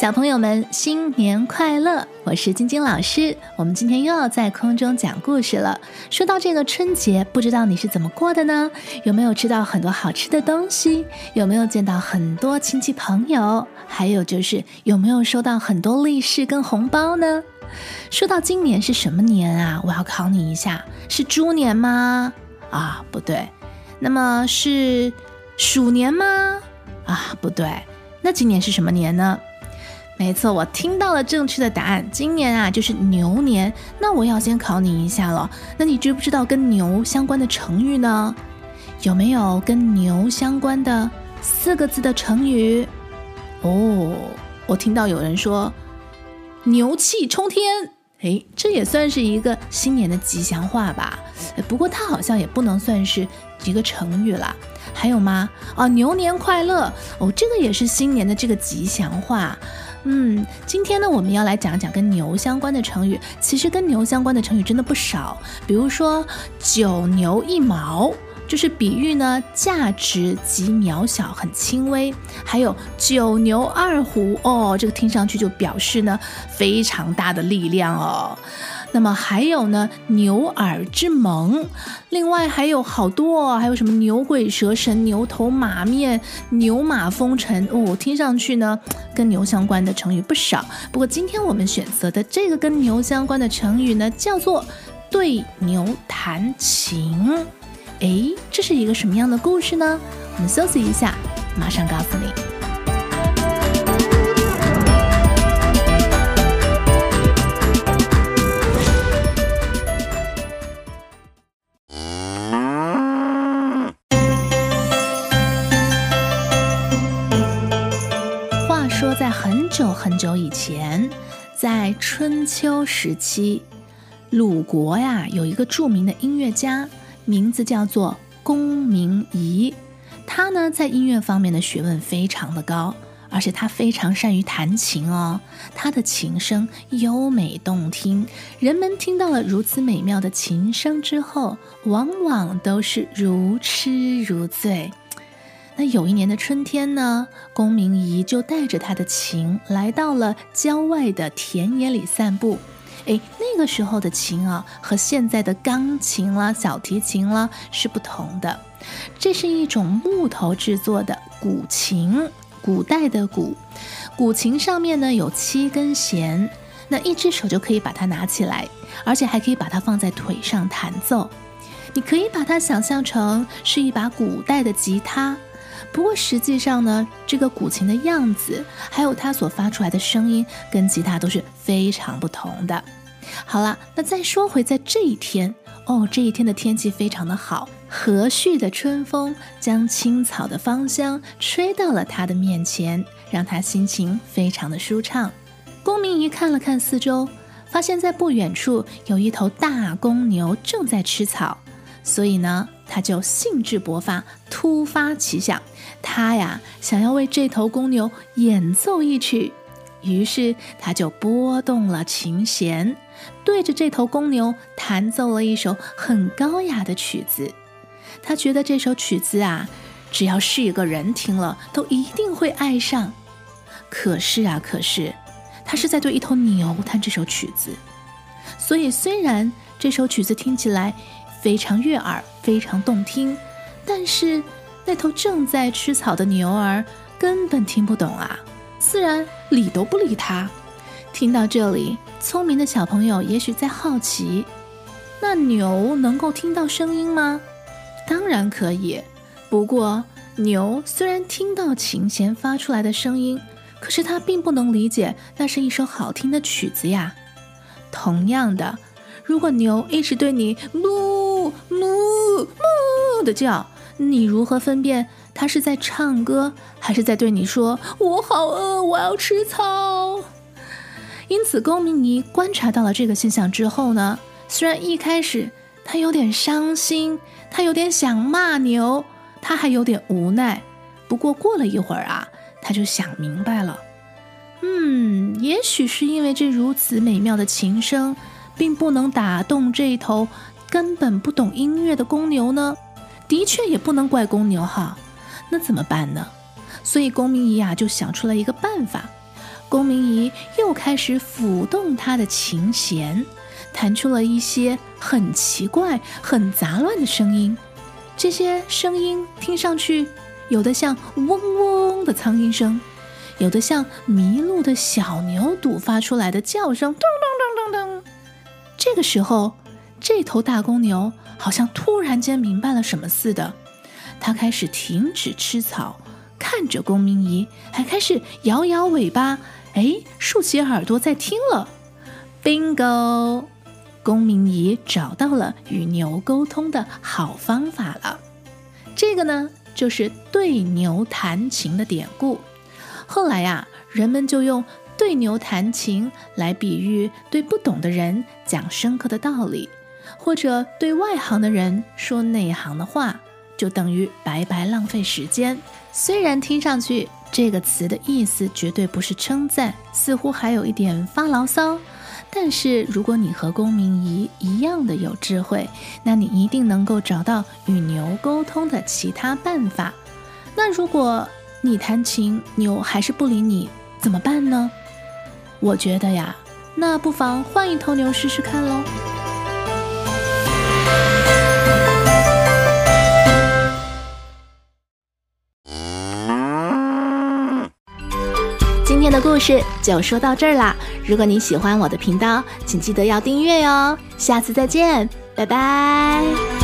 小朋友们，新年快乐！我是晶晶老师，我们今天又要在空中讲故事了。说到这个春节，不知道你是怎么过的呢？有没有吃到很多好吃的东西？有没有见到很多亲戚朋友？还有就是有没有收到很多利是跟红包呢？说到今年是什么年啊？我要考你一下，是猪年吗？啊，不对。那么是鼠年吗？啊，不对。那今年是什么年呢？没错，我听到了正确的答案。今年啊，就是牛年。那我要先考你一下了。那你知不知道跟牛相关的成语呢？有没有跟牛相关的四个字的成语？哦，我听到有人说“牛气冲天”，诶，这也算是一个新年的吉祥话吧？不过它好像也不能算是一个成语啦。还有吗？啊，牛年快乐！哦，这个也是新年的这个吉祥话。嗯，今天呢，我们要来讲讲跟牛相关的成语。其实跟牛相关的成语真的不少，比如说“九牛一毛”，就是比喻呢价值极渺小、很轻微；还有“九牛二虎”，哦，这个听上去就表示呢非常大的力量哦。那么还有呢，牛耳之盟，另外还有好多，还有什么牛鬼蛇神、牛头马面、牛马风尘哦，听上去呢跟牛相关的成语不少。不过今天我们选择的这个跟牛相关的成语呢，叫做对牛弹琴。哎，这是一个什么样的故事呢？我们休息一下，马上告诉你。久以前，在春秋时期，鲁国呀有一个著名的音乐家，名字叫做公明仪。他呢在音乐方面的学问非常的高，而且他非常善于弹琴哦。他的琴声优美动听，人们听到了如此美妙的琴声之后，往往都是如痴如醉。那有一年的春天呢，公明仪就带着他的琴来到了郊外的田野里散步。哎，那个时候的琴啊，和现在的钢琴啦、小提琴啦是不同的。这是一种木头制作的古琴，古代的古。古琴上面呢有七根弦，那一只手就可以把它拿起来，而且还可以把它放在腿上弹奏。你可以把它想象成是一把古代的吉他。不过实际上呢，这个古琴的样子，还有它所发出来的声音，跟吉他都是非常不同的。好了，那再说回在这一天哦，这一天的天气非常的好，和煦的春风将青草的芳香吹到了他的面前，让他心情非常的舒畅。公明仪看了看四周，发现在不远处有一头大公牛正在吃草，所以呢。他就兴致勃发，突发奇想，他呀想要为这头公牛演奏一曲，于是他就拨动了琴弦，对着这头公牛弹奏了一首很高雅的曲子。他觉得这首曲子啊，只要是一个人听了，都一定会爱上。可是啊，可是他是在对一头牛弹这首曲子，所以虽然这首曲子听起来。非常悦耳，非常动听，但是那头正在吃草的牛儿根本听不懂啊，自然理都不理他。听到这里，聪明的小朋友也许在好奇：那牛能够听到声音吗？当然可以。不过，牛虽然听到琴弦发出来的声音，可是它并不能理解那是一首好听的曲子呀。同样的，如果牛一直对你噜。的叫，你如何分辨它是在唱歌，还是在对你说“我好饿，我要吃草”？因此，公明尼观察到了这个现象之后呢，虽然一开始他有点伤心，他有点想骂牛，他还有点无奈。不过过了一会儿啊，他就想明白了，嗯，也许是因为这如此美妙的琴声，并不能打动这头。根本不懂音乐的公牛呢，的确也不能怪公牛哈。那怎么办呢？所以公明仪啊就想出了一个办法。公明仪又开始抚动他的琴弦，弹出了一些很奇怪、很杂乱的声音。这些声音听上去，有的像嗡嗡的苍蝇声，有的像迷路的小牛犊发出来的叫声，咚咚咚咚咚。这个时候，这头大公牛好像突然间明白了什么似的，它开始停止吃草，看着公明仪，还开始摇摇尾巴。哎，竖起耳朵在听了，bingo！公明仪找到了与牛沟通的好方法了。这个呢，就是对牛弹琴的典故。后来呀，人们就用对牛弹琴来比喻对不懂的人讲深刻的道理，或者对外行的人说内行的话，就等于白白浪费时间。虽然听上去，这个词的意思绝对不是称赞，似乎还有一点发牢骚。但是如果你和公明仪一样的有智慧，那你一定能够找到与牛沟通的其他办法。那如果你弹琴，牛还是不理你，怎么办呢？我觉得呀，那不妨换一头牛试试看喽。天的故事就说到这儿啦！如果你喜欢我的频道，请记得要订阅哟。下次再见，拜拜。